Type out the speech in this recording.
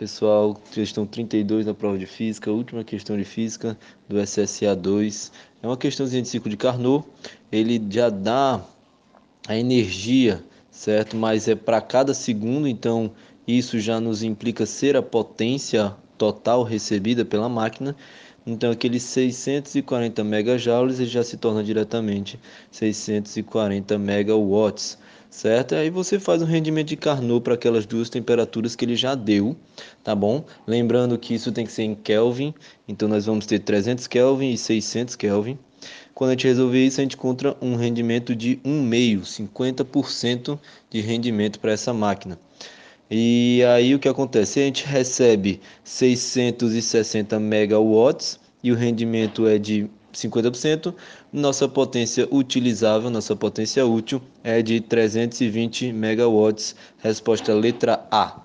pessoal, questão 32 da prova de física, última questão de física do SSA 2. É uma questãozinha de ciclo de Carnot, ele já dá a energia, certo? Mas é para cada segundo, então isso já nos implica ser a potência total recebida pela máquina. Então aqueles 640 megajoules já se torna diretamente 640 megawatts certo? Aí você faz um rendimento de Carnot para aquelas duas temperaturas que ele já deu, tá bom? Lembrando que isso tem que ser em Kelvin, então nós vamos ter 300 Kelvin e 600 Kelvin. Quando a gente resolver isso, a gente encontra um rendimento de 1 meio, 50% de rendimento para essa máquina. E aí o que acontece? A gente recebe 660 megawatts e o rendimento é de 50%, nossa potência utilizável, nossa potência útil é de 320 megawatts. Resposta letra A.